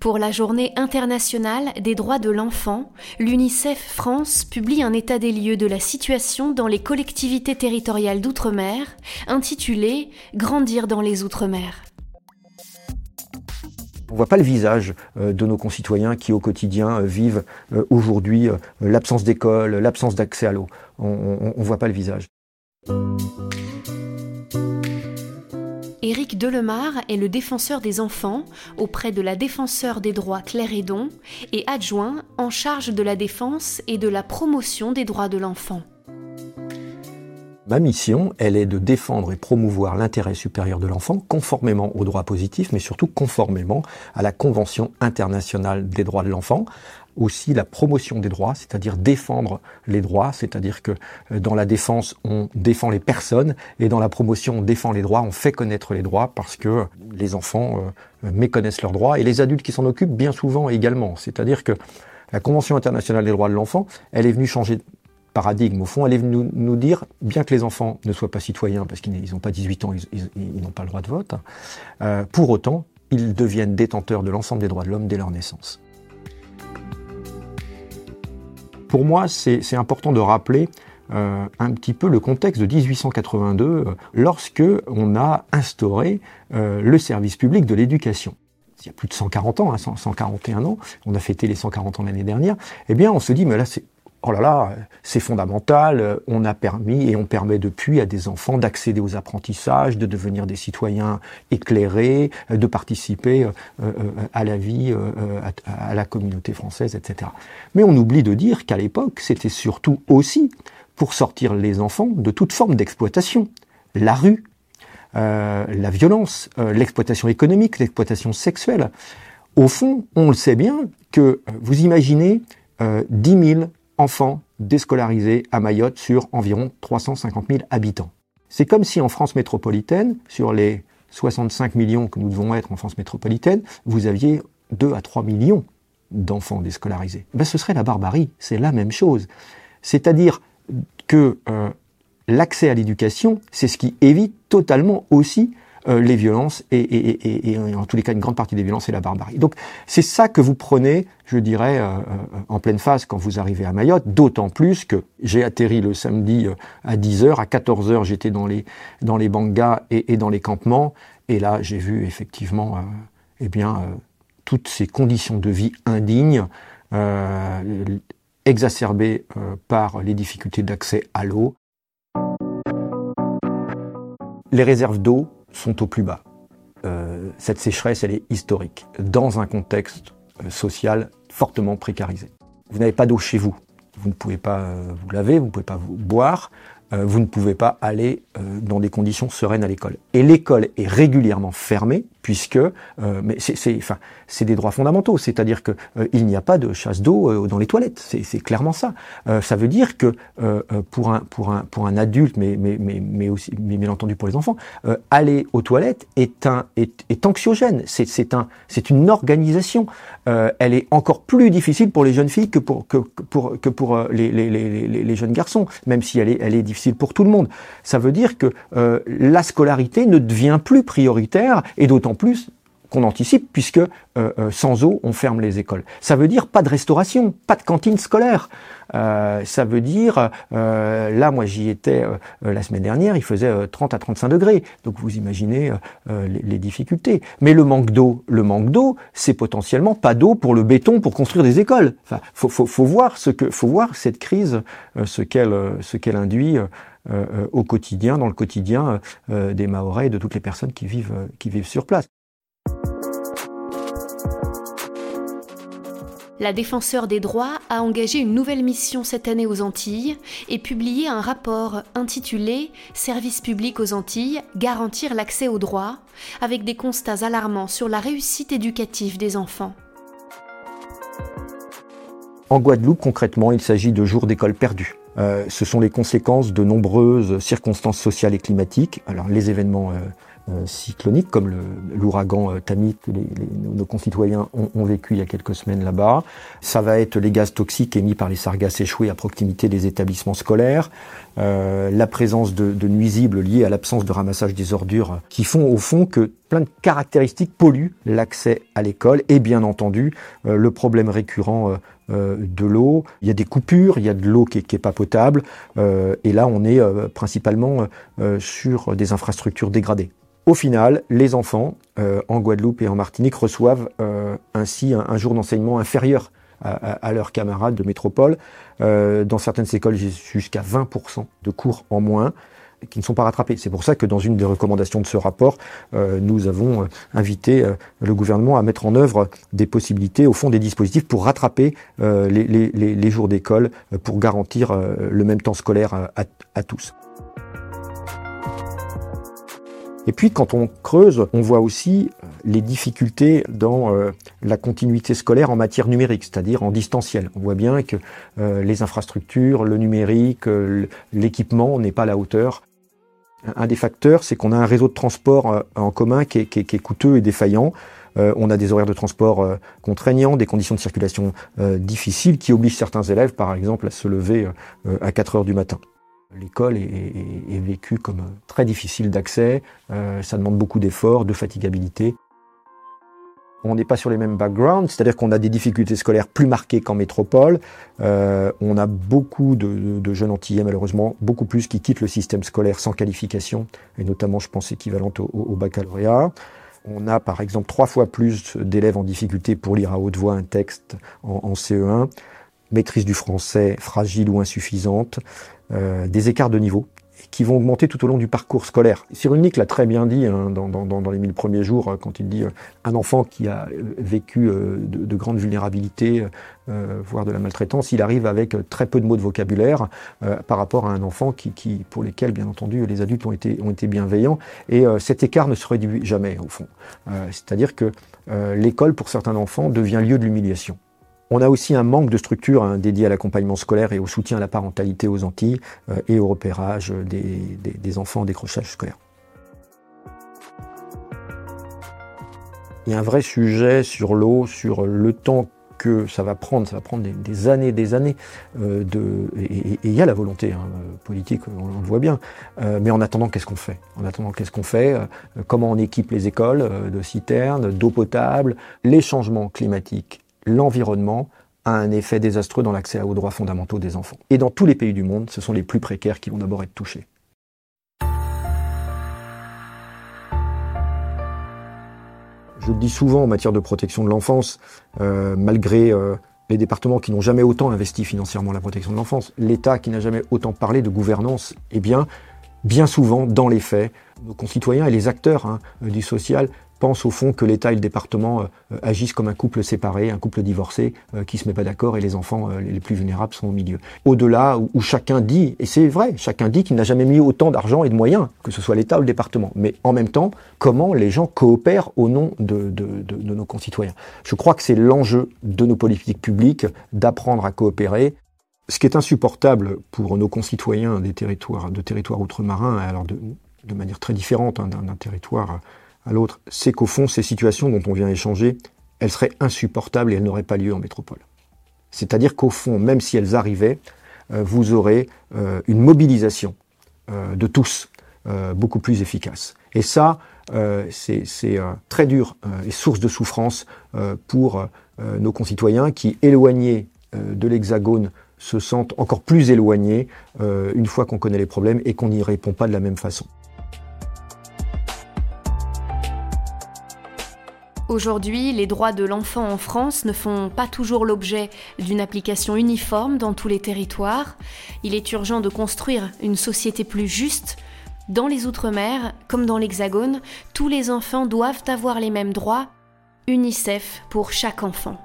Pour la journée internationale des droits de l'enfant, l'UNICEF France publie un état des lieux de la situation dans les collectivités territoriales d'outre-mer, intitulé Grandir dans les outre-mer. On ne voit pas le visage euh, de nos concitoyens qui au quotidien euh, vivent euh, aujourd'hui l'absence d'école, l'absence d'accès à l'eau. On ne voit pas le visage. Éric Delemar est le défenseur des enfants auprès de la défenseur des droits Claire Edon et adjoint en charge de la défense et de la promotion des droits de l'enfant. Ma mission, elle est de défendre et promouvoir l'intérêt supérieur de l'enfant conformément aux droits positifs, mais surtout conformément à la Convention internationale des droits de l'enfant, aussi la promotion des droits, c'est-à-dire défendre les droits, c'est-à-dire que euh, dans la défense, on défend les personnes et dans la promotion, on défend les droits, on fait connaître les droits parce que les enfants euh, méconnaissent leurs droits et les adultes qui s'en occupent bien souvent également. C'est-à-dire que la Convention internationale des droits de l'enfant, elle est venue changer de paradigme au fond, elle est venue nous dire, bien que les enfants ne soient pas citoyens parce qu'ils n'ont pas 18 ans, ils, n'ont pas le droit de vote, euh, pour autant, ils deviennent détenteurs de l'ensemble des droits de l'homme dès leur naissance. Pour moi, c'est important de rappeler euh, un petit peu le contexte de 1882, euh, lorsque on a instauré euh, le service public de l'éducation. Il y a plus de 140 ans, 141 hein, ans, on a fêté les 140 ans l'année dernière, eh bien on se dit, mais là c'est oh là là, c'est fondamental, on a permis et on permet depuis à des enfants d'accéder aux apprentissages, de devenir des citoyens éclairés, de participer euh, euh, à la vie, euh, à la communauté française, etc. Mais on oublie de dire qu'à l'époque, c'était surtout aussi pour sortir les enfants de toute forme d'exploitation. La rue, la violence, l'exploitation économique, l'exploitation sexuelle. Au fond, on le sait bien que vous imaginez 10 000 enfants déscolarisés à Mayotte sur environ 350 000 habitants. C'est comme si en France métropolitaine, sur les 65 millions que nous devons être en France métropolitaine, vous aviez 2 à 3 millions d'enfants déscolarisés. Ben, ce serait la barbarie, c'est la même chose. C'est-à-dire que euh, l'accès à l'éducation, c'est ce qui évite totalement aussi euh, les violences et, en tous les cas une grande partie des violences et la barbarie. Donc c'est ça que vous prenez, je dirais, euh, euh, en pleine phase quand vous arrivez à Mayotte, d'autant plus que j'ai atterri le samedi à 10h, à 14h j'étais dans les, dans les bangas et, dans les campements, et là j'ai vu effectivement eh bien, toutes ces conditions de vie indignes, exacerbées par les difficultés d'accès à l'eau. Les réserves d'eau sont au plus bas. Euh, cette sécheresse, elle est historique, dans un contexte euh, social fortement précarisé. Vous n'avez pas d'eau chez vous. Vous ne pouvez pas euh, vous laver, vous ne pouvez pas vous boire. Euh, vous ne pouvez pas aller euh, dans des conditions sereines à l'école. Et l'école est régulièrement fermée puisque, euh, mais c'est, enfin, c'est des droits fondamentaux, c'est-à-dire que il n'y a pas de chasse d'eau dans les toilettes. C'est, clairement ça. ça veut dire que pour un pour un pour un adulte, mais mais mais mais aussi, mais bien entendu pour les enfants, aller aux toilettes est un est, est anxiogène. C'est c'est un c'est une organisation. elle est encore plus difficile pour les jeunes filles que pour que, pour que pour les, les, les, les jeunes garçons, même si elle est elle est difficile pour tout le monde. Ça veut dire que euh, la scolarité ne devient plus prioritaire et d'autant plus qu'on anticipe puisque euh, euh, sans eau, on ferme les écoles. Ça veut dire pas de restauration, pas de cantine scolaire. ça veut dire, là moi j'y étais la semaine dernière, il faisait 30 à 35 degrés. Donc vous imaginez les, difficultés. Mais le manque d'eau, le manque d'eau, c'est potentiellement pas d'eau pour le béton pour construire des écoles. Enfin, faut, voir ce que, faut voir cette crise, ce qu'elle, ce qu'elle induit. au quotidien, dans le quotidien des Mahorais et de toutes les personnes qui vivent, qui vivent sur place. La défenseur des droits a engagé une nouvelle mission cette année aux Antilles et publié un rapport intitulé Service public aux Antilles, garantir l'accès aux droits, avec des constats alarmants sur la réussite éducative des enfants. En Guadeloupe, concrètement, il s'agit de jours d'école perdus. Euh, ce sont les conséquences de nombreuses circonstances sociales et climatiques. Alors les événements euh, cycloniques, comme l'ouragan Tamit que nos concitoyens ont, vécu il y a quelques semaines là-bas. Ça va être les gaz toxiques émis par les sargasses échoués à proximité des établissements scolaires, la présence de, nuisibles liés à l'absence de ramassage des ordures qui font au fond que plein de caractéristiques polluent l'accès à l'école et bien entendu euh, le problème récurrent euh, euh, de l'eau. Il y a des coupures, il y a de l'eau qui, n'est est pas potable et là on est principalement sur des infrastructures dégradées. Au final, les enfants en Guadeloupe et en Martinique reçoivent ainsi un, jour d'enseignement inférieur à, leurs camarades de métropole. dans certaines écoles, jusqu'à 20% de cours en moins qui ne sont pas rattrapés. C'est pour ça que dans une des recommandations de ce rapport, euh, nous avons euh, invité euh, le gouvernement à mettre en œuvre des possibilités, au fond des dispositifs pour rattraper les, jours d'école, pour garantir le même temps scolaire à, tous. Et puis quand on creuse, on voit aussi les difficultés dans la continuité scolaire en matière numérique, c'est-à-dire en distanciel. On voit bien que les infrastructures, le numérique, l'équipement n'est pas à la hauteur un des facteurs, c'est qu'on a un réseau de transport euh, en commun qui est, coûteux et défaillant. Euh, on a des horaires de transport euh, contraignants, des conditions de circulation difficiles qui obligent certains élèves, par exemple, à se lever à 4 heures du matin. L'école est, est, vécue comme très difficile d'accès, ça demande beaucoup d'efforts, de fatigabilité on n'est pas sur les mêmes backgrounds, c'est-à-dire qu'on a des difficultés scolaires plus marquées qu'en métropole. Euh, on a beaucoup de, jeunes antillais, malheureusement, beaucoup plus qui quittent le système scolaire sans qualification, et notamment, je pense, équivalente au, baccalauréat. On a, par exemple, trois fois plus d'élèves en difficulté pour lire à haute voix un texte en, CE1, maîtrise du français fragile ou insuffisante, euh, des écarts de niveau qui vont augmenter tout au long du parcours scolaire. Cyrulnik l'a très bien dit hein, dans, les mille premiers jours, euh, quand il dit euh, un enfant qui a euh, vécu de, de grandes vulnérabilités, voire de la maltraitance, il arrive avec très peu de mots de vocabulaire par rapport à un enfant qui, qui, pour lesquels, bien entendu, les adultes ont été, ont été bienveillants. Et cet écart ne se réduit jamais, au fond. C'est-à-dire que l'école, pour certains enfants, devient lieu de l'humiliation. On a aussi un manque de structure hein, dédiée à l'accompagnement scolaire et au soutien à la parentalité aux Antilles euh, et au repérage des, enfants en décrochage scolaire. Il y a un vrai sujet sur l'eau, sur le temps que ça va prendre, ça va prendre des, années et des années, euh, et, il y a la volonté hein, politique, on, le voit bien. Euh, mais en attendant, qu'est-ce qu'on fait? En attendant, qu'est-ce qu'on fait? Comment on équipe les écoles de citernes, d'eau potable Les changements climatiques l'environnement a un effet désastreux dans l'accès aux droits fondamentaux des enfants. Et dans tous les pays du monde, ce sont les plus précaires qui vont d'abord être touchés. Je le dis souvent en matière de protection de l'enfance, euh, malgré euh, les départements qui n'ont jamais autant investi financièrement la protection de l'enfance, l'État qui n'a jamais autant parlé de gouvernance, eh bien, bien souvent, dans les faits, nos concitoyens et les acteurs hein, du social pense au fond que l'État et le département euh, agissent comme un couple séparé, un couple divorcé euh, qui se met pas d'accord et les enfants euh, les plus vulnérables sont au milieu. Au-delà où, chacun dit, et c'est vrai, chacun dit qu'il n'a jamais mis autant d'argent et de moyens, que ce soit l'État ou le département. Mais en même temps, comment les gens coopèrent au nom de, nos concitoyens. Je crois que c'est l'enjeu de nos politiques publiques d'apprendre à coopérer. Ce qui est insupportable pour nos concitoyens des territoires, de territoires outre-marins, alors de, de manière très différente hein, d'un territoire à l'autre, c'est qu'au fond, ces situations dont on vient échanger, elles seraient insupportables et elles n'auraient pas lieu en métropole. C'est-à-dire qu'au fond, même si elles arrivaient, euh, vous aurez euh, une mobilisation euh, de tous beaucoup plus efficace. Et ça, c'est très dur et source de souffrance pour nos concitoyens qui, éloignés de l'Hexagone, se sentent encore plus éloignés une fois qu'on connaît les problèmes et qu'on n'y répond pas de la même façon. Aujourd'hui, les droits de l'enfant en France ne font pas toujours l'objet d'une application uniforme dans tous les territoires. Il est urgent de construire une société plus juste. Dans les Outre-mer, comme dans l'Hexagone, tous les enfants doivent avoir les mêmes droits. UNICEF pour chaque enfant.